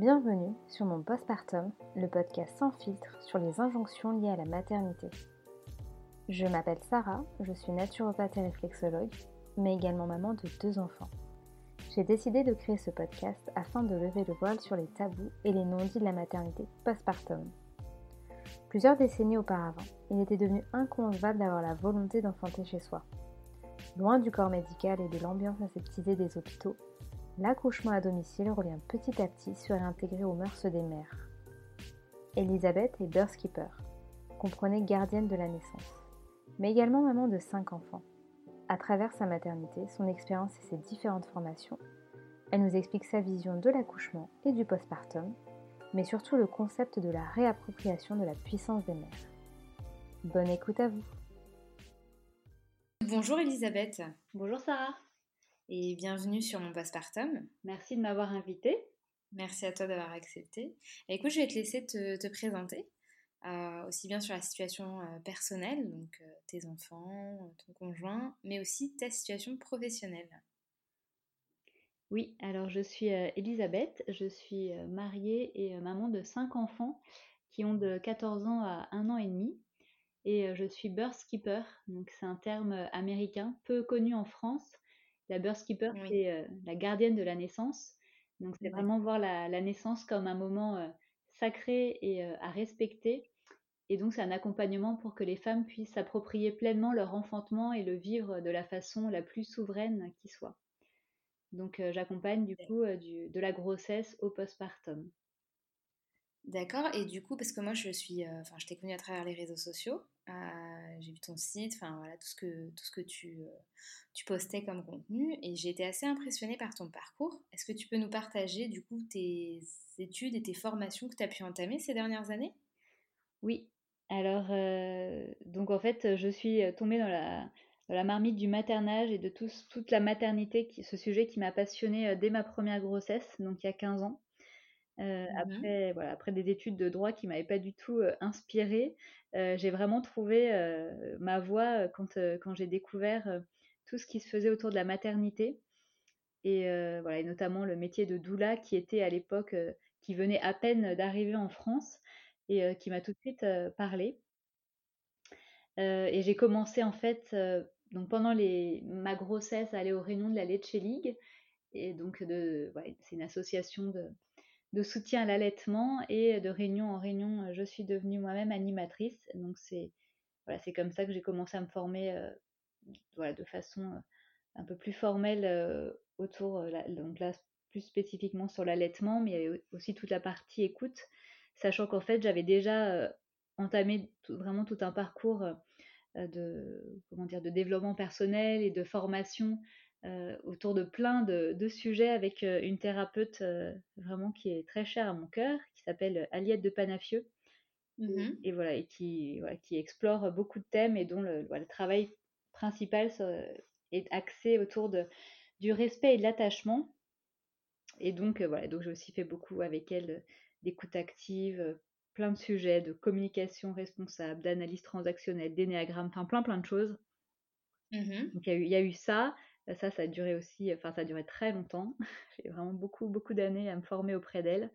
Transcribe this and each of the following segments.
Bienvenue sur mon postpartum, le podcast sans filtre sur les injonctions liées à la maternité. Je m'appelle Sarah, je suis naturopathe et réflexologue, mais également maman de deux enfants. J'ai décidé de créer ce podcast afin de lever le voile sur les tabous et les non-dits de la maternité postpartum. Plusieurs décennies auparavant, il était devenu inconcevable d'avoir la volonté d'enfanter chez soi. Loin du corps médical et de l'ambiance aseptisée des hôpitaux, l'accouchement à domicile revient petit à petit sur réintégrer aux mœurs des mères. Elisabeth est birth keeper, comprenez gardienne de la naissance, mais également maman de cinq enfants. À travers sa maternité, son expérience et ses différentes formations, elle nous explique sa vision de l'accouchement et du postpartum, mais surtout le concept de la réappropriation de la puissance des mères. Bonne écoute à vous. Bonjour Elisabeth. Bonjour Sarah et bienvenue sur mon postpartum. Merci de m'avoir invitée. Merci à toi d'avoir accepté. Et écoute, je vais te laisser te, présenter, euh, aussi bien sur la situation euh, personnelle, donc euh, tes enfants, ton conjoint, mais aussi ta situation professionnelle. Oui, alors je suis Elisabeth, je suis mariée et maman de cinq enfants qui ont de 14 ans à 1 an et demi. Et je suis birth keeper, donc c'est un terme américain peu connu en France la birth keeper, c'est euh, la gardienne de la naissance. Donc, c'est vraiment voir la, naissance comme un moment euh, sacré et euh, à respecter. Et donc, c'est un accompagnement pour que les femmes puissent s'approprier pleinement leur enfantement et le vivre de la façon la plus souveraine qui soit. Donc, j'accompagne du coup de la grossesse au postpartum. D'accord. Et du coup, parce que moi, je suis, enfin, je t'ai connue à travers les réseaux sociaux. j'ai vu ton site, enfin voilà, tout ce que, tout ce que tu, tu postais comme contenu et j'ai été assez impressionnée par ton parcours. Est-ce que tu peux nous partager du coup tes études et tes formations que tu as pu entamer ces dernières années? Oui. Alors, euh, donc en fait, je suis tombée dans la, la marmite du maternage et de toute la maternité, ce sujet qui m'a passionnée euh, dès ma première grossesse, donc il y a 15 ans. Euh, mmh après, voilà, après des études de droit qui ne m'avaient pas du tout inspirée, j'ai vraiment trouvé ma voie quand, quand j'ai découvert tout ce qui se faisait autour de la maternité. Et, voilà, et notamment le métier de doula qui était à l'époque, qui venait à peine d'arriver en France et qui m'a tout de suite parlé. et j'ai commencé en fait, donc pendant les, ma grossesse, à aller aux réunions de la Leche League. Et donc, de, c'est une association de, de soutien à l'allaitement et de réunion en réunion, je suis devenue moi-même animatrice. Donc, c'est voilà, c'est comme ça que j'ai commencé à me former voilà, de façon euh, un peu plus formelle euh, autour, euh, donc là plus spécifiquement sur l'allaitement, mais il y avait aussi toute la partie écoute, sachant qu'en fait j'avais déjà entamé vraiment tout un parcours de, comment dire, de développement personnel et de formation autour de plein de, sujets avec une thérapeute vraiment qui est très chère à mon cœur, qui s'appelle Aliette de Panafieux. Mmh et, voilà, et qui, qui explore beaucoup de thèmes et dont le, le travail principal est axé autour de, du respect et de l'attachement. Et donc, euh, voilà, donc j'ai aussi fait beaucoup avec elle euh, d'écoute active, euh, plein de sujets, de communication responsable, d'analyse transactionnelle, d'énéagramme, enfin plein plein de choses. Mmh donc il y, a eu ça. Ça, ça a duré aussi, enfin ça a duré très longtemps. j'ai vraiment beaucoup beaucoup d'années à me former auprès d'elle.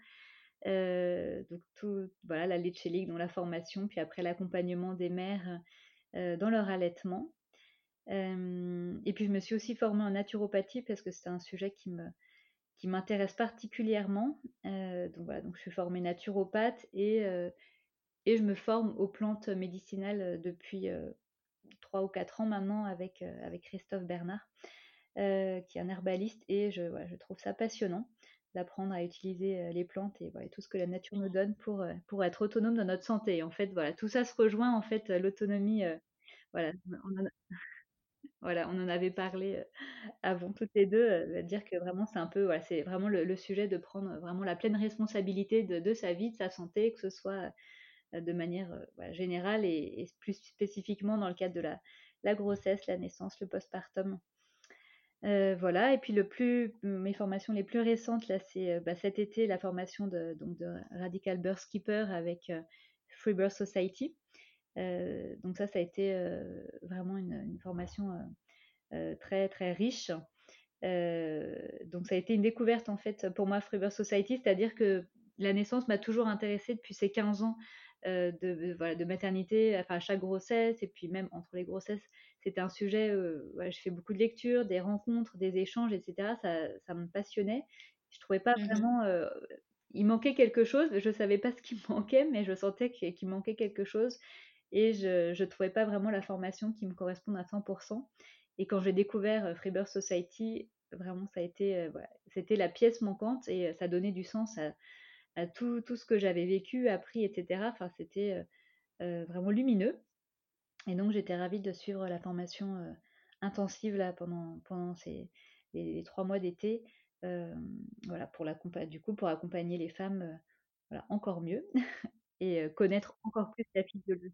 donc tout, voilà, la Leche League, dans la formation, puis après l'accompagnement des mères dans leur allaitement et puis je me suis aussi formée en naturopathie parce que c'est un sujet qui me qui m'intéresse particulièrement. donc voilà, donc je suis formée naturopathe et, et je me forme aux plantes médicinales depuis trois ou quatre ans maintenant avec, avec Christophe Bernard, qui est un herbaliste et je, je trouve ça passionnant d'apprendre à utiliser les plantes et voilà, tout ce que la nature nous donne pour, pour être autonome dans notre santé. en fait, voilà, tout ça se rejoint en fait l'autonomie. voilà, on voilà, on en avait parlé avant toutes les deux, dire que vraiment c'est un peu, voilà, c'est vraiment le, sujet de prendre vraiment la pleine responsabilité de, sa vie, de sa santé, que ce soit de manière générale et, plus spécifiquement dans le cadre de la, grossesse, la naissance, le postpartum. voilà, et puis le plus, mes formations les plus récentes, là, c'est bah, cet été la formation de, donc de Radical Birth Keeper avec Free Birth Society. Euh, donc ça, ça a été euh, vraiment une, formation euh, très très riche donc ça a été une découverte en fait pour moi Freebirth Society, c'est-à-dire que la naissance m'a toujours intéressée depuis ces 15 ans de, voilà, de maternité, enfin à chaque grossesse et puis même entre les grossesses, c'était un sujet. Voilà, je fais beaucoup de lectures, des rencontres, des échanges, etc. Ça, ça me passionnait. Je trouvais pas mmh vraiment. il manquait quelque chose. Je savais pas ce qui me manquait, mais je sentais qu'il manquait quelque chose et je ne trouvais pas vraiment la formation qui me corresponde à 100%. Et quand j'ai découvert Freebirth Society, vraiment ça a été, voilà, c'était la pièce manquante et ça donnait du sens à, tout, tout, ce que j'avais vécu, appris, etc. Enfin, c'était vraiment lumineux. Et donc, j'étais ravie de suivre la formation intensive là pendant, pendant ces, les, trois mois d'été. voilà, pour du coup, pour accompagner les femmes voilà, encore mieux et connaître encore plus la physiologie.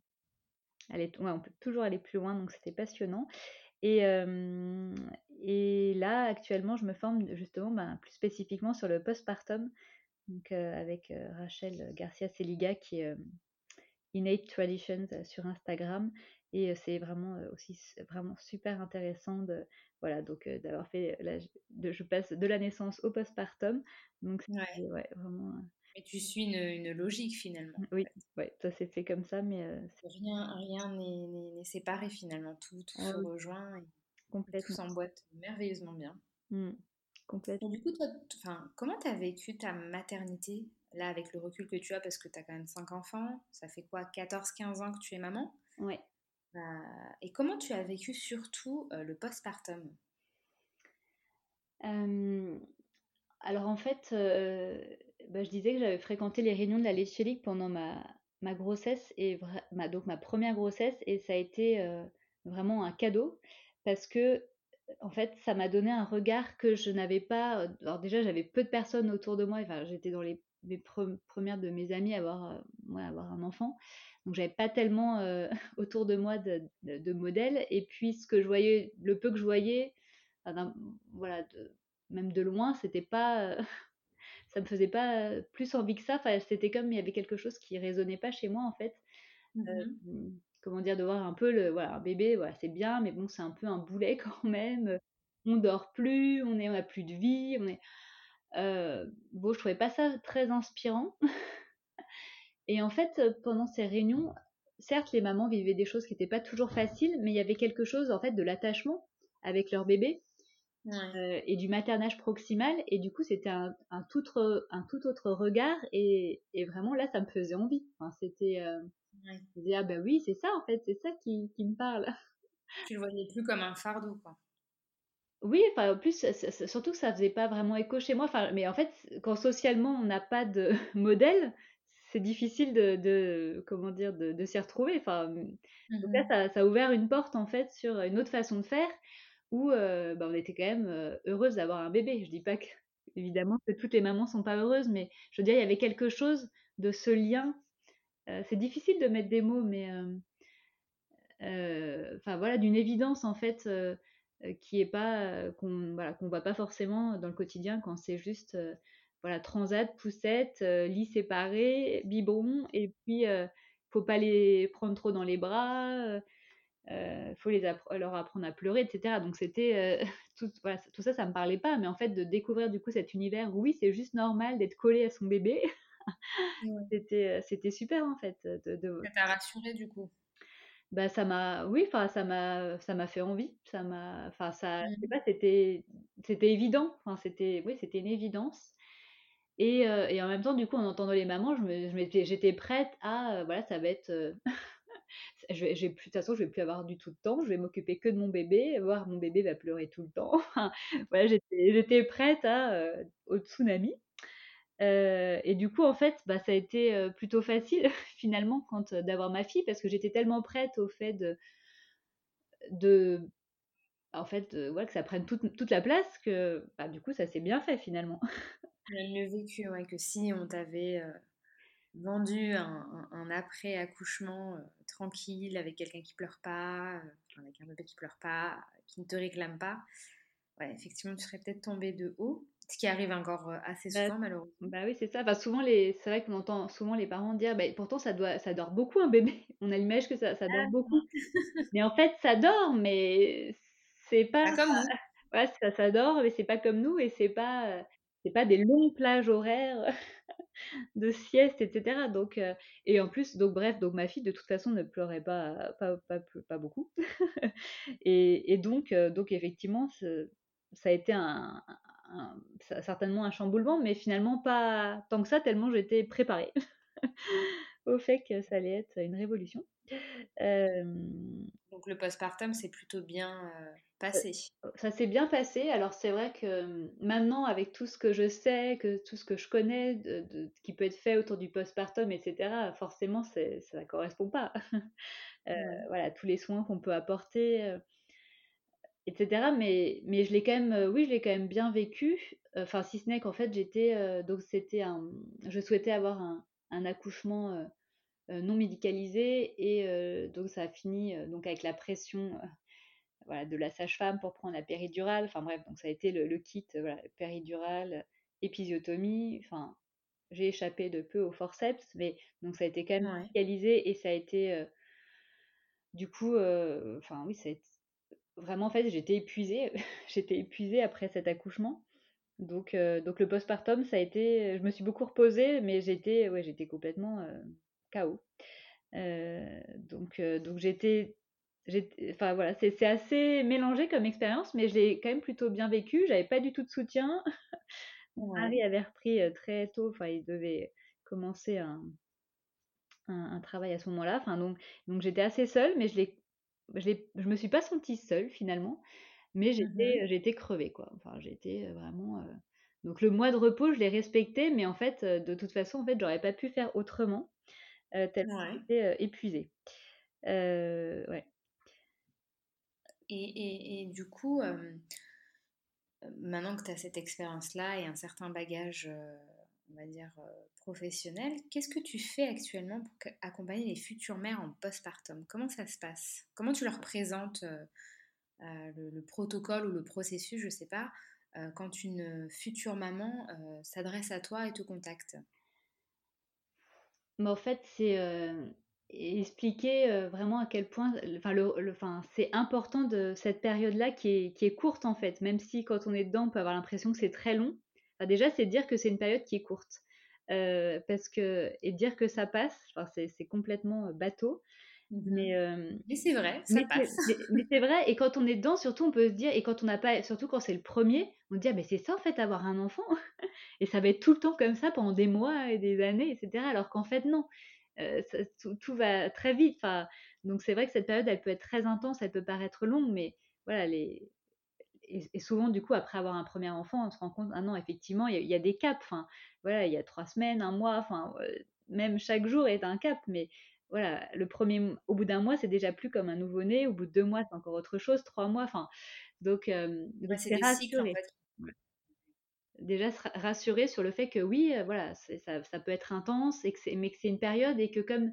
on peut toujours aller plus loin, donc c'était passionnant. Et, et là, actuellement, je me forme justement ben, plus spécifiquement sur le postpartum, donc avec Rachel Garcia Seliga qui est Innate Traditions sur Instagram. Et c'est vraiment aussi vraiment super intéressant de voilà donc d'avoir fait de, je passe de la naissance au postpartum donc ouais. vraiment et tu suis une, logique finalement. Oui, ouais, ça s'est fait comme ça, mais rien rien n'est séparé finalement, tout, tout ah se rejoint et complètement. tout s'emboîte merveilleusement bien. Mmh. Complètement. du coup, toi, comment tu as vécu ta maternité, là, avec le recul que tu as, parce que tu as quand même 5 enfants, ça fait quoi, 14-15 ans que tu es maman? Oui. Euh, et comment tu as vécu surtout euh, le postpartum? Alors en fait, euh, bah, je disais que j'avais fréquenté les réunions de la Léchélique pendant ma, ma grossesse, et ma, donc ma première grossesse, et ça a été vraiment un cadeau, parce que en fait, ça m'a donné un regard que je n'avais pas. Alors déjà, j'avais peu de personnes autour de moi. Enfin, j'étais dans les, premières de mes amis à avoir, euh, avoir un enfant. Donc, j'avais pas tellement euh, autour de moi de, de, modèles. Et puis, ce que je voyais, le peu que je voyais, voilà, même de loin, c'était pas. ça me faisait pas plus envie que ça. Enfin, c'était comme il y avait quelque chose qui résonnait pas chez moi, en fait. Mmh comment dire, de voir un peu le, voilà, un bébé, voilà, c'est bien, mais bon, c'est un peu un boulet quand même. On dort plus, on est, on a plus de vie, on est. Euh, bon, je trouvais pas ça très inspirant. Et en fait, pendant ces réunions, certes, les mamans vivaient des choses qui n'étaient pas toujours faciles, mais il y avait quelque chose en fait de l'attachement avec leur bébé euh, et du maternage proximal. Et du coup, c'était un, tout autre, un tout autre regard. Et, et, vraiment, là, ça me faisait envie. Enfin, c'était. Euh, je me disais, ah ben oui, c'est ça en fait, c'est ça qui, qui, me parle. Tu le voyais plus comme un fardeau, quoi. Oui, enfin, en plus, surtout que ça faisait pas vraiment écho chez moi. Enfin, mais en fait, quand socialement on n'a pas de modèle, c'est difficile de, de, comment dire, de, de s'y retrouver. Enfin, donc là, mmh ça, ça, a ouvert une porte en fait sur une autre façon de faire où euh, bah, on était quand même euh, heureuse d'avoir un bébé. Je dis pas que évidemment que toutes les mamans sont pas heureuses, mais je veux dire, il y avait quelque chose de ce lien c'est difficile de mettre des mots, mais euh, euh, enfin voilà, d'une évidence en fait qui est pas qu'on voilà, qu'on voit pas forcément dans le quotidien quand c'est juste voilà transat, poussette, lit séparé, biberon et puis faut pas les prendre trop dans les bras. faut les leur apprendre à pleurer, etc. Donc c'était tout, voilà, ça, ça me parlait pas, mais en fait de découvrir du coup cet univers, oui, c'est juste normal d'être collé à son bébé. C'était, c'était super en fait. De, de... Ça t'a rassuré du coup? Bah ça m'a oui enfin ça m'a ça m'a fait envie ça m'a enfin ça je sais mmh. pas c'était c'était évident enfin c'était oui c'était une évidence et, et, en même temps du coup en entendant les mamans je me, j'étais prête à voilà ça va être je j'ai plus de toute façon je vais plus avoir du tout de temps je vais m'occuper que de mon bébé voir mon bébé va pleurer tout le temps voilà j'étais j'étais prête à au tsunami et du coup, en fait, bah, ça a été plutôt facile finalement quand d'avoir ma fille parce que j'étais tellement prête au fait de, en fait, ouais, que ça prenne toute, la place que bah, du coup, ça s'est bien fait finalement. Le vécu, ouais, que si on t'avait vendu un, un, après-accouchement tranquille avec quelqu'un qui pleure pas, avec un bébé qui pleure pas, qui ne te réclame pas, ouais, effectivement, tu serais peut-être tombée de haut. Ce qui arrive encore euh, assez bah, souvent, malheureusement. Bah oui, c'est ça. Enfin, souvent, les... c'est vrai qu'on entend souvent les parents dire bah, pourtant, ça, doit... ça dort beaucoup un bébé. On a l'image que ça, ça dort ah beaucoup. mais en fait, ça dort, mais c'est pas. comme nous. voilà, ça s'adore, mais c'est pas comme nous et c'est pas, c'est pas des longues plages horaires de sieste, etc. Donc, et en plus, donc bref, donc ma fille de toute façon ne pleurait pas, pas, pas, pas beaucoup. et, et, donc, donc effectivement, ça a été un, certainement un chamboulement, mais finalement pas tant que ça, tellement j'étais préparée au fait que ça allait être une révolution. Donc le postpartum, c'est plutôt bien passé. Ça s'est bien passé. Alors c'est vrai que maintenant, avec tout ce que je sais, que tout ce que je connais, de, qui peut être fait autour du postpartum, etc., forcément, ça ne correspond pas. Voilà, tous les soins qu'on peut apporter etc. Mais, mais je l'ai quand même, oui, je l'ai quand même bien vécu. Enfin, si ce n'est qu'en fait, j'étais, donc c'était un, je souhaitais avoir un, un accouchement non médicalisé et donc ça a fini donc avec la pression voilà, de la sage-femme pour prendre la péridurale. Enfin bref, donc ça a été le, kit voilà, péridurale, épisiotomie. Enfin, j'ai échappé de peu au forceps, mais donc ça a été quand même médicalisé et ça a été du coup, enfin oui, ça a été, vraiment, en fait, j'étais épuisée. j'étais épuisée après cet accouchement. Donc, euh, donc le postpartum, ça a été. Je me suis beaucoup reposée, mais j'étais, ouais, j'étais complètement euh, KO. Euh, donc, donc j'étais, enfin voilà, c'est assez mélangé comme expérience, mais je l'ai quand même plutôt bien vécu. J'avais pas du tout de soutien. Mon mari avait repris très tôt. Enfin, il devait commencer un, un, travail à ce moment-là. Enfin, donc, donc j'étais assez seule, mais je l'ai je, je me suis pas sentie seule finalement, mais mmh j'étais, j'étais crevée quoi. Enfin, j'étais vraiment. Donc le mois de repos, je l'ai respecté, mais en fait, de toute façon, en fait, j'aurais pas pu faire autrement, tellement j'étais épuisée. ouais. Et, et, et, du coup, maintenant que tu as cette expérience-là et un certain bagage on va dire, euh, professionnel, qu'est-ce que tu fais actuellement pour accompagner les futures mères en postpartum? Comment ça se passe? Comment tu leur présentes euh, euh, le, protocole ou le processus, je ne sais pas, quand une future maman s'adresse à toi et te contacte? En fait, c'est expliquer vraiment à quel point, enfin, le, c'est important de cette période-là qui est, qui est courte en fait, même si quand on est dedans, on peut avoir l'impression que c'est très long déjà, c'est dire que c'est une période qui est courte. Euh, parce que, et dire que ça passe, c'est complètement euh, bateau. Mmh mais, euh, mais c'est vrai, ça passe. Mais, c'est vrai, et quand on est dedans, surtout, on peut se dire, et quand on n'a pas, surtout quand c'est le premier, on se dit, ah, mais c'est ça en fait, avoir un enfant? et ça va être tout le temps comme ça pendant des mois et des années, etc. Alors qu'en fait, non. tout, tout, va très vite. Enfin, donc c'est vrai que cette période, elle peut être très intense, elle peut paraître longue, mais voilà, les, et, souvent, du coup, après avoir un premier enfant, on se rend compte, ah non, effectivement, il y, a des caps. Enfin, voilà, il y a trois semaines, un mois, enfin, euh, même chaque jour est un cap. Mais voilà, le premier, au bout d'un mois, c'est déjà plus comme un nouveau-né. Au bout de deux mois, c'est encore autre chose. Trois mois, enfin, donc, euh, c'est rassurer. Déjà se rassurer sur le fait que oui, euh, voilà, ça, ça, peut être intense, et que mais que c'est une période et que comme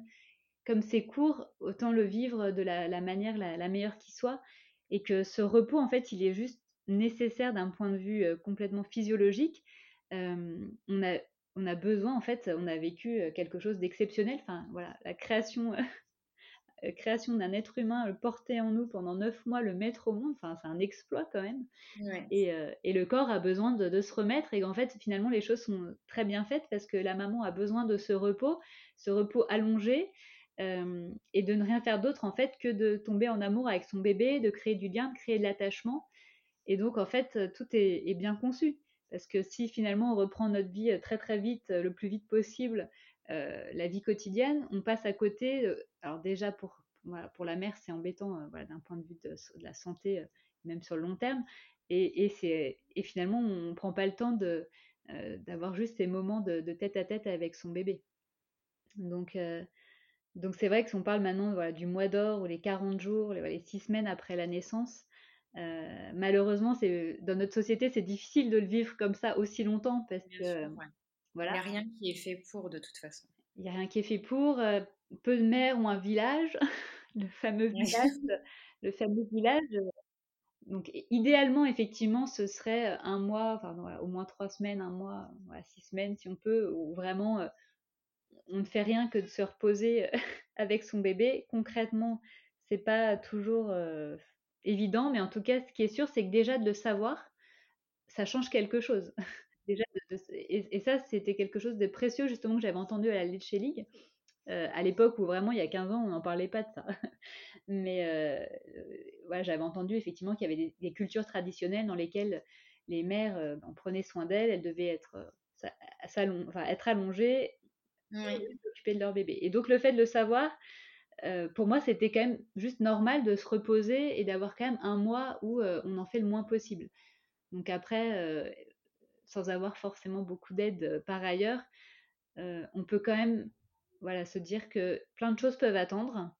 comme c'est court, autant le vivre de la, manière la, la meilleure qui soit, et que ce repos, en fait, il est juste nécessaire d'un point de vue complètement physiologique. on, a, on a besoin, en fait, on a vécu quelque chose d'exceptionnel. Enfin, voilà, la création, création d'un être humain le porté en nous pendant neuf mois, le mettre au monde, enfin, c'est un exploit quand même. Et, et, le corps a besoin de, de se remettre et en fait, finalement, les choses sont très bien faites parce que la maman a besoin de ce repos, ce repos allongé. et de ne rien faire d'autre en fait que de tomber en amour avec son bébé, de créer du lien, de créer de l'attachement et donc, en fait, euh, tout est, bien conçu. Parce que si finalement on reprend notre vie euh, très très vite, euh, le plus vite possible, la vie quotidienne, on passe à côté. alors déjà pour, pour la mère, c'est embêtant d'un point de vue de, la santé, même sur le long terme. Et, et, finalement, on ne prend pas le temps d'avoir juste ces moments de, tête à tête avec son bébé. Donc, donc c'est vrai que si on parle maintenant voilà, du mois d'or ou les 40 jours, les, les 6 semaines après la naissance, euh, malheureusement, c'est dans notre société, c'est difficile de le vivre comme ça aussi longtemps parce que voilà. Il n'y a rien qui est fait pour de toute façon. Il n'y a rien qui est fait pour. Euh, peu de mères ont un village, le fameux village, le fameux village. Donc idéalement, effectivement, ce serait un mois, enfin au moins trois semaines, un mois, six semaines si on peut, où vraiment euh, on ne fait rien que de se reposer avec son bébé. Concrètement, c'est pas toujours évident, mais en tout cas, ce qui est sûr, c'est que déjà de le savoir, ça change quelque chose. déjà et, ça, c'était quelque chose de précieux justement que j'avais entendu à la Lecce League. Euh, à l'époque où vraiment, il y a 15 ans, on n'en parlait pas de ça. Mais euh, j'avais entendu effectivement qu'il y avait des, cultures traditionnelles dans lesquelles les mères euh, en prenaient soin d'elles, elles devaient être, enfin, être allongées, s'occuper de leur bébé. Et donc le fait de le savoir, pour moi, c'était quand même juste normal de se reposer et d'avoir quand même un mois où on en fait le moins possible. Donc après, sans avoir forcément beaucoup d'aide par ailleurs, on peut quand même voilà, se dire que plein de choses peuvent attendre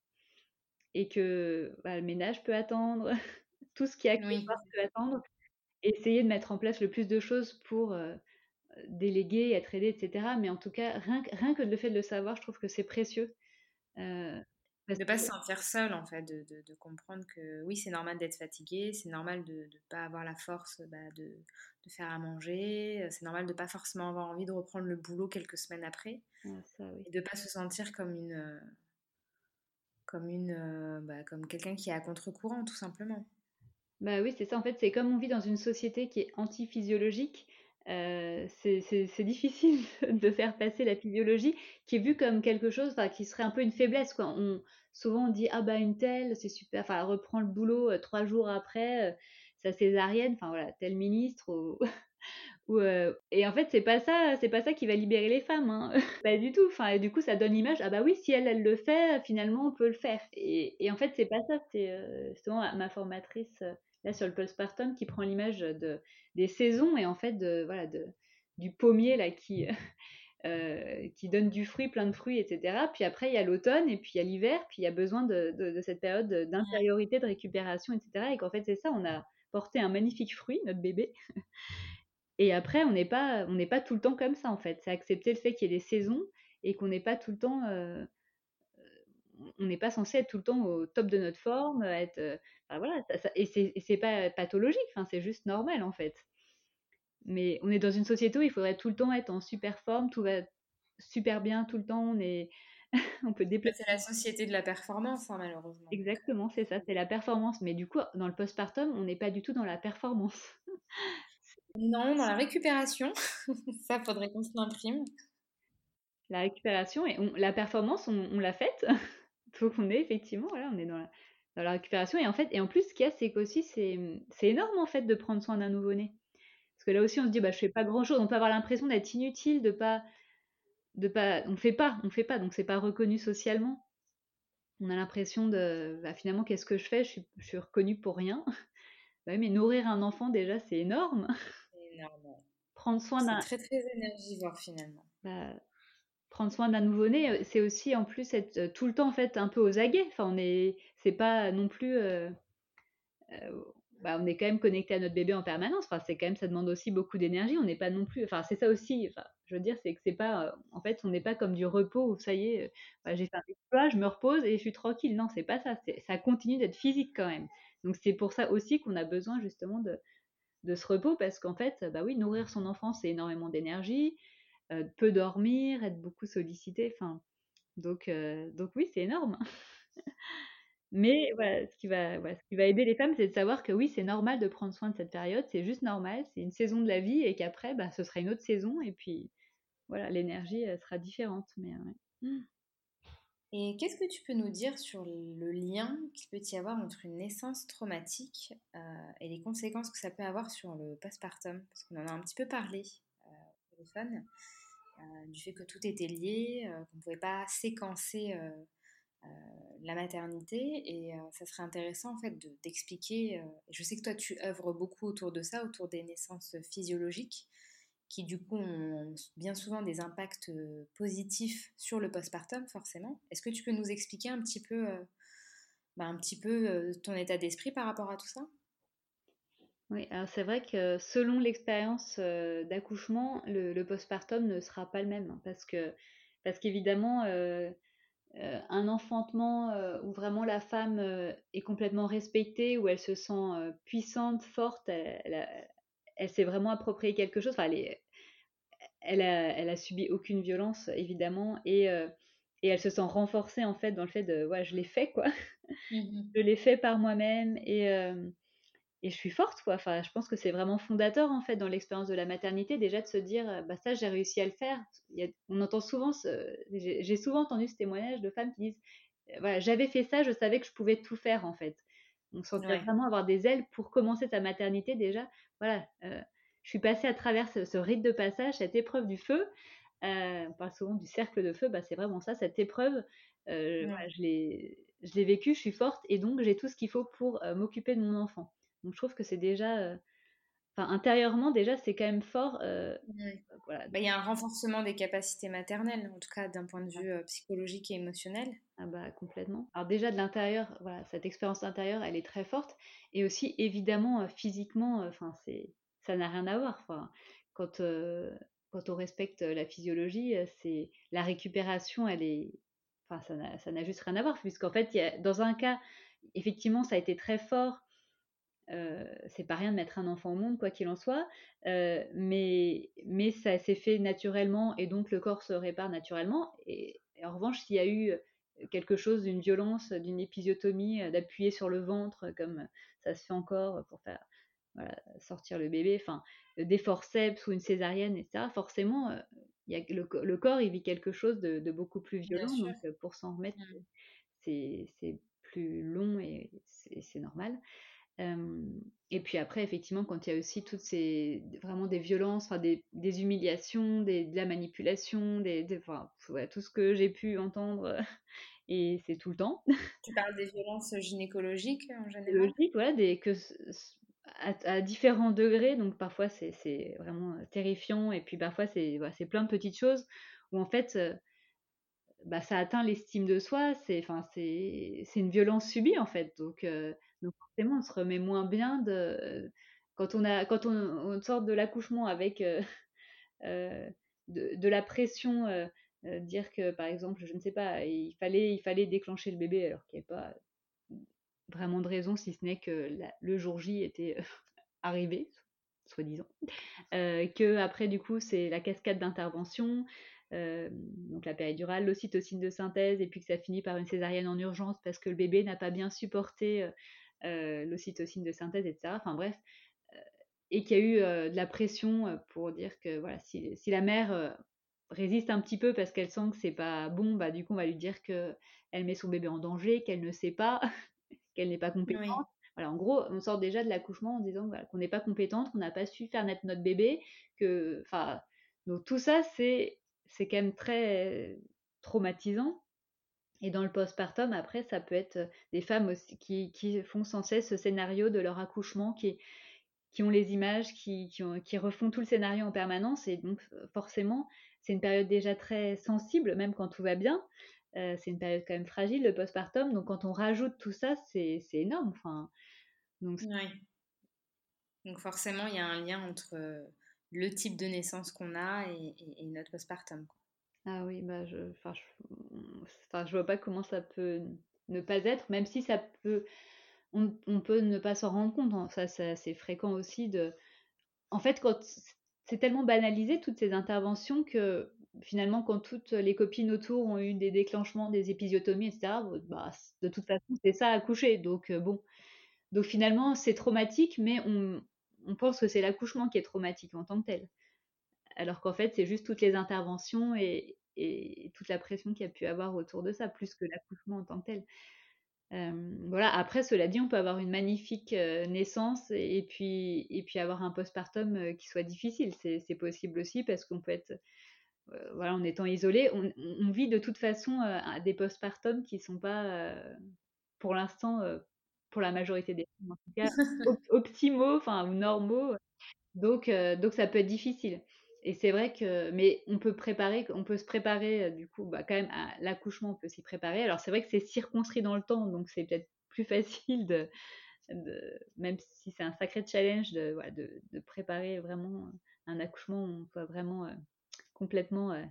et que bah, le ménage peut attendre, tout ce qui a oui. peut attendre. essayer de mettre en place le plus de choses pour déléguer, être aidé, etc. Mais en tout cas, rien, rien, que le fait de le savoir, je trouve que c'est précieux. Euh, de ne pas se sentir seul, en fait, de, de, comprendre que oui, c'est normal d'être fatigué, c'est normal de ne pas avoir la force bah, de, de, faire à manger, c'est normal de ne pas forcément avoir envie de reprendre le boulot quelques semaines après, ça, oui. et de ne pas se sentir comme une comme une bah, comme quelqu'un qui est à contre-courant, tout simplement. Bah oui, c'est ça. En fait, c'est comme on vit dans une société qui est anti-physiologique. Euh, c'est difficile de faire passer la physiologie qui est vue comme quelque chose qui serait un peu une faiblesse. Quoi. Souvent on dit ah bah une telle, c'est super, enfin elle reprend le boulot euh, trois jours après, euh, sa césarienne, enfin voilà, tel ministre. Euh, et en fait c'est pas ça, pas ça qui va libérer les femmes, hein. pas du tout. Enfin du coup ça donne l'image ah bah oui si elle le fait, finalement on peut le faire. Et, et en fait c'est pas ça, c'est justement ma formatrice là sur le postpartum qui prend l'image de des saisons et en fait de voilà de du pommier là qui euh, qui donne du fruit, plein de fruits, etc. Puis après, il y a l'automne, et puis il y a l'hiver, puis il y a besoin de, cette période d'intériorité, de récupération, etc. Et qu'en fait, c'est ça, on a porté un magnifique fruit, notre bébé. Et après, on n'est pas, pas tout le temps comme ça, en fait. C'est accepter le fait qu'il y ait des saisons et qu'on n'est pas tout le temps... Euh, on n'est pas censé être tout le temps au top de notre forme, être... voilà, et c'est pas pathologique, enfin, c'est juste normal, en fait. Mais on est dans une société où il faudrait tout le temps être en super forme, tout va super bien tout le temps, on est on peut déplacer. C'est la société de la performance, hein, malheureusement. Exactement, c'est ça, c'est la performance. Mais du coup, dans le postpartum, on n'est pas du tout dans la performance. non, dans la récupération. ça, faudrait qu'on se l'imprime. La récupération et la performance, on, l'a faite. Donc on est effectivement, voilà, on est dans la, dans la récupération. Et en fait, et en plus, ce qu'il y a, c'est qu'aussi, c'est énorme en fait de prendre soin d'un nouveau-né. Parce que là aussi, on se dit, bah, je fais pas grand-chose. On peut avoir l'impression d'être inutile, de pas, de pas, on fait pas, on fait pas, donc c'est pas reconnu socialement. On a l'impression de, bah, finalement, qu'est-ce que je fais? Je suis, je suis reconnue pour rien. bah, mais nourrir un enfant déjà, c'est énorme. C'est énorme. prendre soin d'un. C'est très très énergivore finalement. Bah, prendre soin d'un nouveau-né, euh, c'est aussi en plus être euh, tout le temps en fait un peu aux aguets. Enfin, on est, c'est pas non plus. Euh, bah, on est quand même connecté à notre bébé en permanence. Enfin, c'est quand même, ça demande aussi beaucoup d'énergie. On n'est pas non plus. Enfin, c'est ça aussi. Enfin, je veux dire, c'est que c'est pas. En fait, on n'est pas comme du repos où ça y est, j'ai fait un exploit, je me repose et je suis tranquille. Non, c'est pas ça. Ça continue d'être physique quand même. Donc c'est pour ça aussi qu'on a besoin justement de, de ce repos parce qu'en fait, bah oui, nourrir son enfant, c'est énormément d'énergie, euh, peu dormir, être beaucoup sollicité. Enfin, donc, donc oui, c'est énorme. Mais ce qui va, ce qui va aider les femmes, c'est de savoir que oui, c'est normal de prendre soin de cette période, c'est juste normal, c'est une saison de la vie et qu'après, bah, ce sera une autre saison et puis voilà, l'énergie sera différente. Mais, mmh. Et qu'est-ce que tu peux nous dire sur le lien qu'il peut y avoir entre une naissance traumatique euh, et les conséquences que ça peut avoir sur le postpartum? Parce qu'on en a un petit peu parlé euh, au téléphone, euh, du fait que tout était lié, qu'on ne pouvait pas séquencer euh, la maternité et euh, ça serait intéressant en fait d'expliquer. Euh, je sais que toi tu œuvres beaucoup autour de ça, autour des naissances physiologiques qui du coup ont bien souvent des impacts positifs sur le postpartum forcément. Est-ce que tu peux nous expliquer un petit peu, bah, un petit peu ton état d'esprit par rapport à tout ça? Oui, alors c'est vrai que selon l'expérience d'accouchement, le, postpartum ne sera pas le même hein, parce que parce qu'évidemment euh, un enfantement euh, où vraiment la femme euh, est complètement respectée, où elle se sent puissante, forte, elle, s'est vraiment approprié quelque chose. Enfin, elle, a, subi aucune violence, évidemment, et, elle se sent renforcée, en fait, dans le fait de, ouais, je l'ai fait, quoi. Mmh je l'ai fait par moi-même et, et je suis forte, quoi. Enfin, je pense que c'est vraiment fondateur, en fait, dans l'expérience de la maternité, déjà de se dire, bah ça, j'ai réussi à le faire. on entend souvent, j'ai souvent entendu ce témoignage de femmes qui disent, voilà, j'avais fait ça, je savais que je pouvais tout faire, en fait. On sentait vraiment avoir des ailes pour commencer sa maternité déjà. Voilà, je suis passée à travers ce, rite de passage, cette épreuve du feu. on parle souvent du cercle de feu, bah, c'est vraiment ça, cette épreuve. je l'ai vécue, je suis forte et donc j'ai tout ce qu'il faut pour m'occuper de mon enfant. Donc je trouve que c'est déjà, enfin intérieurement déjà c'est quand même fort. Bah, il y a un renforcement des capacités maternelles, en tout cas d'un point de vue psychologique et émotionnel. Ah bah complètement. Alors déjà de l'intérieur, voilà, cette expérience intérieure, elle est très forte, et aussi évidemment physiquement, enfin c'est, ça n'a rien à voir. Enfin, quand quand on respecte la physiologie, c'est la récupération, elle est, enfin ça n'a juste rien à voir, puisqu'en fait, y a, dans un cas, effectivement, ça a été très fort euh, c'est pas rien de mettre un enfant au monde, quoi qu'il en soit, euh, mais, mais ça s'est fait naturellement et donc le corps se répare naturellement. Et, en revanche, s'il y a eu quelque chose d'une violence, d'une épisiotomie, d'appuyer sur le ventre, comme ça se fait encore pour faire sortir le bébé, enfin, des forceps ou une césarienne, etc., forcément, y a, le, corps, il vit quelque chose de, beaucoup plus violent, donc pour s'en remettre, mmh. c'est plus long et c'est normal et puis après, effectivement, quand il y a aussi toutes ces vraiment des violences, enfin des, des, humiliations, des, de la manipulation, des, enfin, tout ce que j'ai pu entendre, et c'est tout le temps. Tu parles des violences gynécologiques en général? Gynécologiques, voilà, des, que, à, différents degrés, donc parfois c'est vraiment terrifiant, et puis parfois c'est voilà, plein de petites choses où en fait bah, ça atteint l'estime de soi, c'est une violence subie en fait, donc donc forcément, on se remet moins bien de quand on a quand on, sort de l'accouchement avec euh, euh, de, la pression, euh, dire que par exemple, je ne sais pas, il fallait il fallait déclencher le bébé alors qu'il n'y avait pas vraiment de raison, si ce n'est que le jour J était arrivé, soi-disant, que après du coup c'est la cascade d'intervention. donc la péridurale, l'ocytocine de synthèse, et puis que ça finit par une césarienne en urgence parce que le bébé n'a pas bien supporté l'ocytocine de synthèse, etc. Enfin bref, euh, et qu'il y a eu euh, de la pression pour dire que voilà, si, la mère résiste un petit peu parce qu'elle sent que c'est pas bon, bah du coup on va lui dire que elle met son bébé en danger, qu'elle ne sait pas, qu'elle n'est pas compétente. Voilà, en gros, on sort déjà de l'accouchement en disant qu'on n'est pas compétente, qu'on n'a pas su faire naître notre bébé, que, enfin, donc tout ça c'est c'est quand même très traumatisant. Et dans le postpartum, après, ça peut être des femmes aussi qui, font sans cesse ce scénario de leur accouchement, qui, ont les images, qui, refont tout le scénario en permanence. Et donc, forcément, c'est une période déjà très sensible, même quand tout va bien. Euh, c'est une période quand même fragile, le postpartum. Donc, quand on rajoute tout ça, c'est énorme. Enfin, donc, forcément, il y a un lien entre le type de naissance qu'on a et, notre postpartum. Ah oui, bah je, enfin, je, vois pas comment ça peut ne pas être, même si ça peut, on, peut ne pas s'en rendre compte. Hein. Ça, c'est assez fréquent aussi de. En fait, quand c'est tellement banalisé toutes ces interventions que finalement, quand toutes les copines autour ont eu des déclenchements, des épisiotomies, etc., bah, de toute façon, c'est ça accoucher. Donc euh, bon, donc finalement, c'est traumatique, mais on pense que c'est l'accouchement qui est traumatique en tant que tel alors qu'en fait, c'est juste toutes les interventions et, toute la pression qu'il y a pu avoir autour de ça, plus que l'accouchement en tant que tel. voilà. Après, cela dit, on peut avoir une magnifique naissance et, puis, et puis avoir un postpartum qui soit difficile. C'est possible aussi parce qu'on peut être, voilà, en étant isolé, on, vit de toute façon des postpartums qui ne sont pas, pour l'instant, pour la majorité des femmes, en tout cas, optimaux, enfin, ou normaux. Donc, donc, ça peut être difficile et c'est vrai que, mais on peut préparer, on peut se préparer euh, du coup, bah, quand même à l'accouchement, on peut s'y préparer. Alors c'est vrai que c'est circonscrit dans le temps, donc c'est peut-être plus facile de, même si c'est un sacré challenge de, de, préparer vraiment un accouchement où on soit vraiment euh, complètement euh,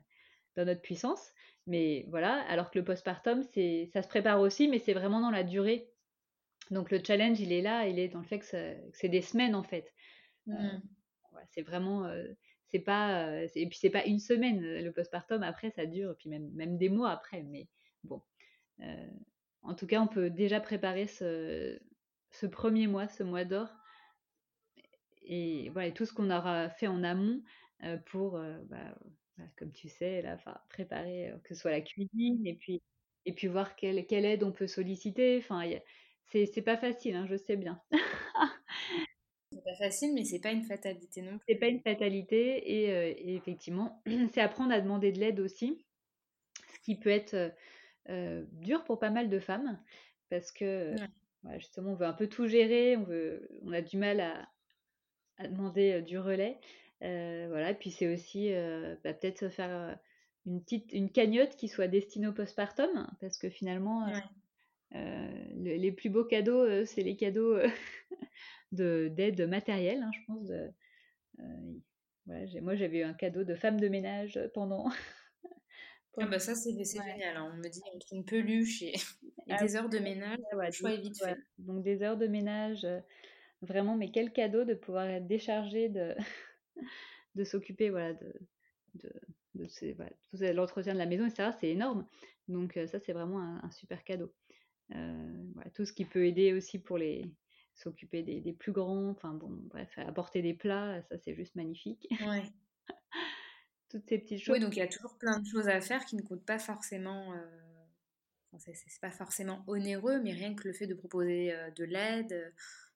dans notre puissance. Mais voilà, alors que le postpartum, c'est, ça se prépare aussi, mais c'est vraiment dans la durée. Donc le challenge, il est là, il est dans le fait que, c'est des semaines en fait. Mmh. c'est vraiment c'est pas euh, et puis c'est pas une semaine le postpartum après ça dure puis même même des mois après mais bon euh, en tout cas, on peut déjà préparer ce, ce premier mois, ce mois d'or. Et voilà, tout ce qu'on aura fait en amont pour, bah, comme tu sais, là, préparer que ce soit la cuisine et puis, et puis voir quelle, quelle aide on peut solliciter. Enfin, c'est pas facile, hein, je sais bien. pas facile, mais c'est pas une fatalité non plus. C'est pas une fatalité et, effectivement, c'est apprendre à demander de l'aide aussi, ce qui peut être dur pour pas mal de femmes parce que justement on veut un peu tout gérer, on veut, on a du mal à, à demander du relais. voilà, puis c'est aussi bah, peut-être se faire une petite une cagnotte qui soit destinée au postpartum parce que finalement les plus beaux cadeaux c'est les cadeaux de d'aide matérielle hein, je pense de, moi j'avais eu un cadeau de femme de ménage pendant ah bah ça c'est génial hein. on me dit entre une peluche et, ah des heures de ménage le choix est vite fait donc des heures de ménage vraiment, mais quel cadeau de pouvoir être déchargé de, de s'occuper voilà, de, de, de l'entretien de la maison, etc. C'est énorme. Donc euh, ça, c'est vraiment un, super cadeau. Euh, voilà, tout ce qui peut aider aussi pour les s'occuper des, des, plus grands, enfin bon, bref, apporter des plats, ça c'est juste magnifique. Ouais. Toutes ces petites choses. Oui, donc il y a toujours plein de choses à faire qui ne coûtent pas forcément. Euh... Enfin, c'est pas forcément onéreux, mais rien que le fait de proposer euh, de l'aide,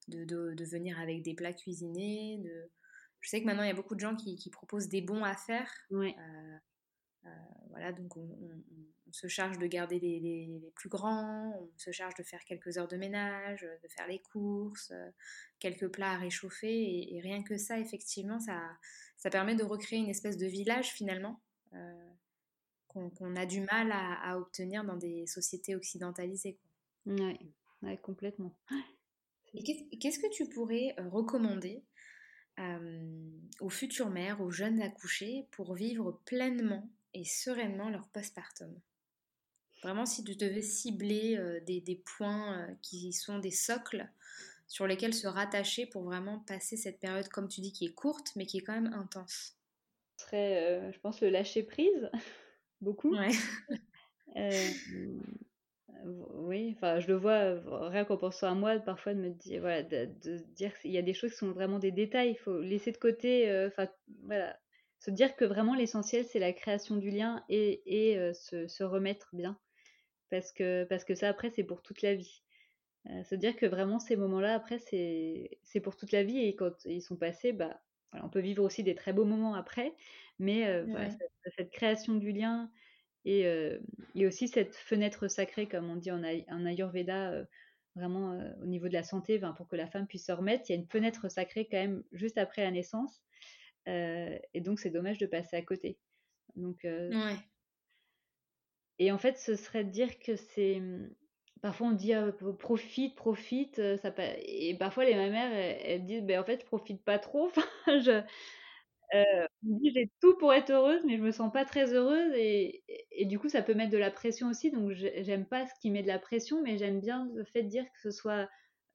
de, venir avec des plats cuisinés. De... Je sais que maintenant, il y a beaucoup de gens qui, proposent des bons à faire. Euh, euh, voilà, donc on, se charge de garder les, plus grands, on se charge de faire quelques heures de ménage, de faire les courses, euh, quelques plats à réchauffer. Et, rien que ça, effectivement, ça, ça permet de recréer une espèce de village finalement. qu'on a du mal à, obtenir dans des sociétés occidentalisées. Oui, ouais, complètement. Qu'est-ce que tu pourrais euh, recommander aux futures mères, aux jeunes accouchés, pour vivre pleinement et sereinement leur postpartum Vraiment, si tu devais cibler euh, des, points euh, qui sont des socles sur lesquels se rattacher pour vraiment passer cette période, comme tu dis, qui est courte, mais qui est quand même intense Ce serait, je pense, le lâcher prise, beaucoup. Ouais. oui, enfin, je le vois rien qu'en pensant à moi, parfois de me dire, voilà, de, dire qu'il y a des choses qui sont vraiment des détails. Il faut laisser de côté, enfin, voilà, se dire que vraiment l'essentiel c'est la création du lien et, et se, se, remettre bien, parce que parce que ça après c'est pour toute la vie. se dire que vraiment ces moments-là après c'est pour toute la vie et quand ils sont passés, bah, voilà, on peut vivre aussi des très beaux moments après, mais voilà, cette, cette, création du lien et, et, aussi cette fenêtre sacrée, comme on dit en, en Ayurveda, vraiment au niveau de la santé, pour que la femme puisse se remettre, il y a une fenêtre sacrée quand même juste après la naissance. Et donc c'est dommage de passer à côté. Donc, ouais. Et en fait, ce serait de dire que c'est... Mmh, parfois on dit profite, profite, ça et parfois les mamères elles, elles disent ben en fait je profite pas trop. je, euh, j'ai tout pour être heureuse, mais je me sens pas très heureuse et, et, du coup ça peut mettre de la pression aussi. Donc j'aime pas ce qui met de la pression, mais j'aime bien le fait de dire que ce soit,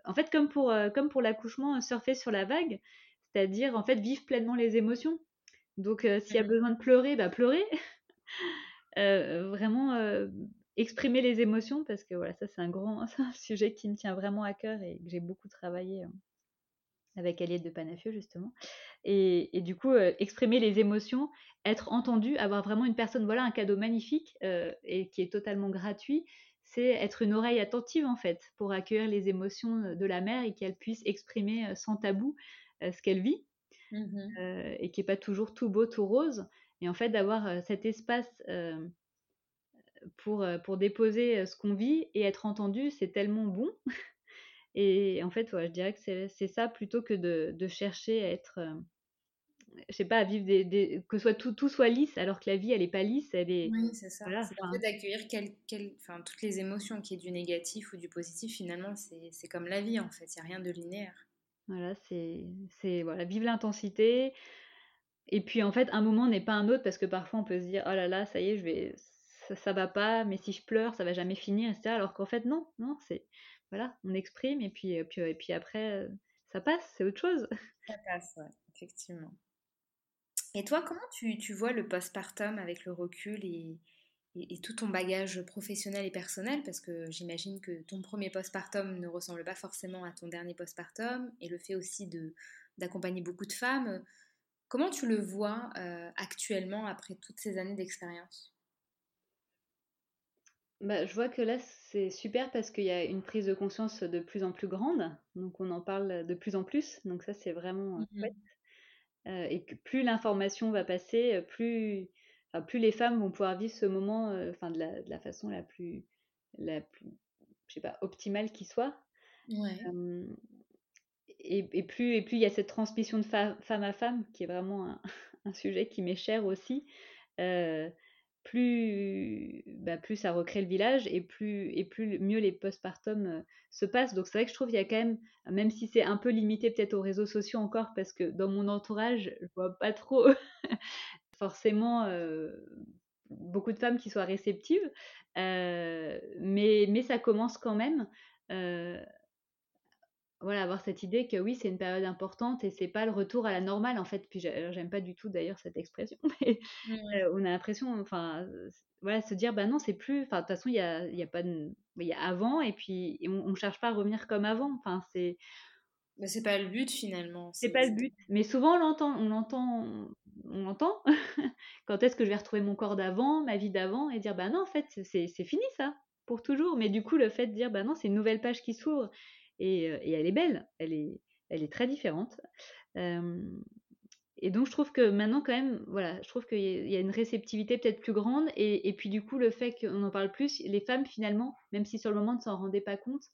en fait comme pour euh, comme pour l'accouchement, surfer sur la vague, c'est-à-dire en fait vivre pleinement les émotions. Donc euh, s'il y a mmh besoin de pleurer, bah pleurer. vraiment exprimer les émotions parce que voilà ça c'est un grand un sujet qui me tient vraiment à cœur et que j'ai beaucoup travaillé hein, avec Aliette de Panafieux justement et, du coup euh, exprimer les émotions, être entendu, avoir vraiment une personne, voilà un cadeau magnifique euh, et qui est totalement gratuit, c'est être une oreille attentive en fait pour accueillir les émotions de la mère et qu'elle puisse exprimer euh, sans tabou ce qu'elle vit mmh et qui est pas toujours tout beau, tout rose. Et en fait d'avoir cet espace pour, pour déposer ce qu'on vit et être entendu, c'est tellement bon. Et en fait, ouais, je dirais que c'est ça plutôt que de, de chercher à être, euh, je sais pas, à vivre des, que soit tout, tout soit lisse, alors que la vie, elle est pas lisse, elle est. Oui, c'est ça. Voilà, c'est d'accueillir quel, quel, toutes les émotions, qui est du négatif ou du positif, finalement, c'est comme la vie, en fait. Il n'y a rien de linéaire. Voilà, c'est voilà, vivre l'intensité. Et puis, en fait, un moment n'est pas un autre, parce que parfois, on peut se dire, oh là là, ça y est, je vais, ça, ça va pas, mais si je pleure, ça va jamais finir, etc. Alors qu'en fait, non, non, c'est voilà, on exprime et puis, puis, et puis après, ça passe, c'est autre chose. Ça passe, ouais, effectivement. Et toi, comment tu, tu vois le postpartum avec le recul et, et, tout ton bagage professionnel et personnel, parce que j'imagine que ton premier postpartum ne ressemble pas forcément à ton dernier postpartum, et le fait aussi de d'accompagner beaucoup de femmes. Comment tu le vois euh, actuellement après toutes ces années d'expérience? Bah, je vois que là, c'est super parce qu'il y a une prise de conscience de plus en plus grande. Donc, on en parle de plus en plus. Donc, ça, c'est vraiment chouette. Euh, et que plus l'information va passer, plus, plus les femmes vont pouvoir vivre ce moment enfin, de, la, de la façon la plus, la plus je sais pas, optimale qui soit. Ouais et, plus et plus il y a cette transmission de femme à femme qui est vraiment un, sujet qui m'est cher aussi. Euh, plus, bah, plus ça recrée le village et plus, et plus mieux les postpartum euh, se passent. Donc c'est vrai que je trouve qu'il y a quand même, même si c'est un peu limité peut-être aux réseaux sociaux encore, parce que dans mon entourage, je vois pas trop forcément euh, beaucoup de femmes qui soient réceptives, mais, mais ça commence quand même voilà, avoir cette idée que oui, c'est une période importante et c'est pas le retour à la normale en fait. Puis j'aime pas du tout d'ailleurs cette expression, mais euh, on a l'impression, enfin, voilà, se dire bah non, c'est plus. Enfin, de toute façon, il y a, y a pas de, il y a avant et puis on, cherche pas à revenir comme avant. Enfin, c'est. Mais c'est pas le but finalement. C'est pas le but. Mais souvent on l'entend, on l'entend, on l'entend. Quand est-ce que je vais retrouver mon corps d'avant, ma vie d'avant et dire bah non, en fait, c'est fini ça pour toujours. Mais du coup, le fait de dire bah non, c'est une nouvelle page qui s'ouvre et, elle est belle, elle est, elle est très différente. et donc je trouve que maintenant quand même, voilà, je trouve qu'il y a une réceptivité peut-être plus grande et, puis du coup le fait qu'on en parle plus, les femmes finalement, même si sur le moment ne s'en rendaient pas compte,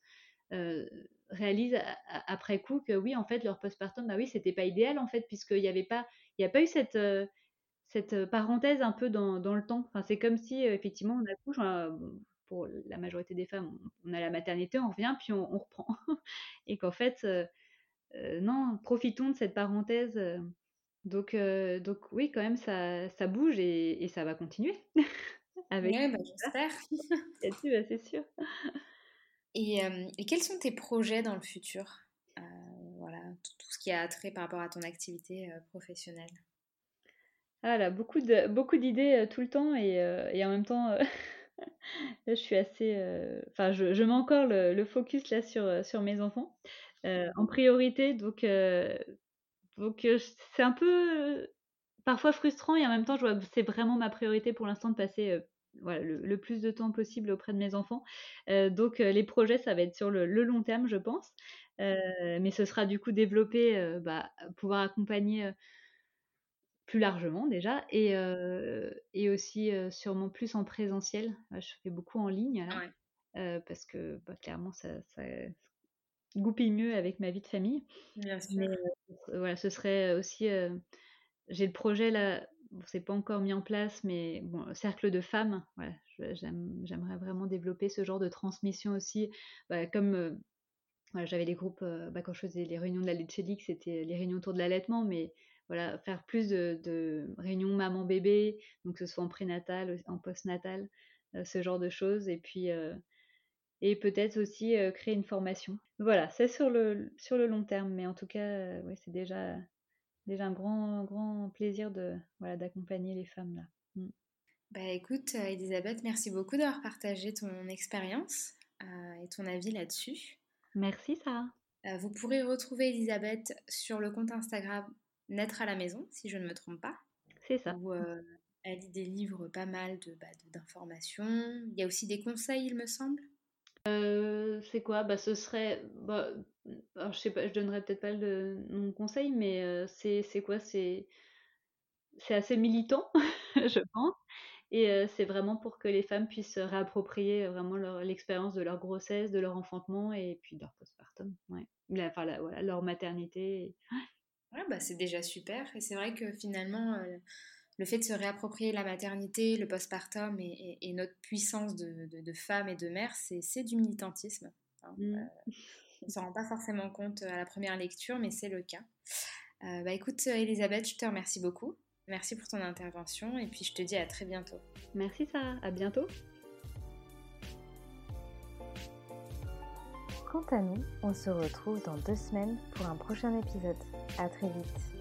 réalisent après coup que oui en fait leur postpartum, bah oui c'était pas idéal en fait puisqu'il n'y avait pas, il n'y a pas eu cette cette parenthèse un peu dans, dans le temps. Enfin, c'est comme si effectivement on accouche, pour la majorité des femmes, on, a la maternité, on revient, puis on, reprend. et qu'en fait, non, profitons de cette parenthèse. Donc, donc oui, quand même, ça, ça bouge et, ça va continuer. Avec bah, j'espère. Bah, c'est sûr. Et, et, quels sont tes projets dans le futur? Voilà, tout, ce qui a trait par rapport à ton activité professionnelle. Voilà, beaucoup de beaucoup d'idées tout le temps et, et, en même temps Là, je suis assez. Euh, enfin, je, je mets encore le, focus là sur, euh, sur mes enfants euh, en priorité. Donc, donc c'est un peu parfois frustrant et en même temps, je vois c'est vraiment ma priorité pour l'instant de passer voilà, le, plus de temps possible auprès de mes enfants. donc, les projets, ça va être sur le, long terme, je pense. mais ce sera du coup développer, bah, pouvoir accompagner plus largement déjà et, et aussi sûrement plus en présentiel. Je fais beaucoup en ligne parce que bah, clairement ça, ça, goupille mieux avec ma vie de famille. Bien sûr. voilà, ce serait aussi. J'ai le projet là, c'est pas encore mis en place, mais bon, cercle de femmes. J'aimerais vraiment développer ce genre de transmission aussi, bah, comme j'avais des groupes, bah, quand je faisais les réunions de la Leche c'était les réunions autour de l'allaitement, mais voilà, faire plus de, réunions maman-bébé, donc que ce soit en prénatal, en postnatal, euh, ce genre de choses. Et puis, euh, et peut-être aussi euh, créer une formation. Voilà, c'est sur le, sur le long terme, mais en tout cas, ouais, c'est déjà, déjà un grand, grand plaisir de, voilà, d'accompagner les femmes là. Mm. Bah écoute, Elisabeth, merci beaucoup d'avoir partagé ton expérience et ton avis là-dessus. Merci Sarah. vous pourrez retrouver Elisabeth sur le compte Instagram Naître à la maison, si je ne me trompe pas. C'est ça. Où euh, elle lit des livres pas mal bah, d'informations. Il y a aussi des conseils, il me semble? Euh, c'est quoi? Bah, Ce serait. Bah, je sais pas, je donnerais peut-être pas le nom conseil, mais euh, c'est quoi? C'est assez militant, je pense. Et c'est vraiment pour que les femmes puissent réapproprier vraiment l'expérience de leur grossesse, de leur enfantement et puis de leur postpartum. Ouais. enfin, voilà, leur maternité. bah, c'est déjà super. Et c'est vrai que finalement, euh, le fait de se réapproprier la maternité, le postpartum et, et, notre puissance de, de, femme et de mère, c'est du militantisme. Hein. Mmh. Euh, on ne s'en rend pas forcément compte à la première lecture, mais c'est le cas. Euh, bah, écoute, Elisabeth, je te remercie beaucoup. Merci pour ton intervention et puis je te dis à très bientôt. Merci Sarah, à bientôt. Quant à nous, on se retrouve dans deux semaines pour un prochain épisode. À très vite.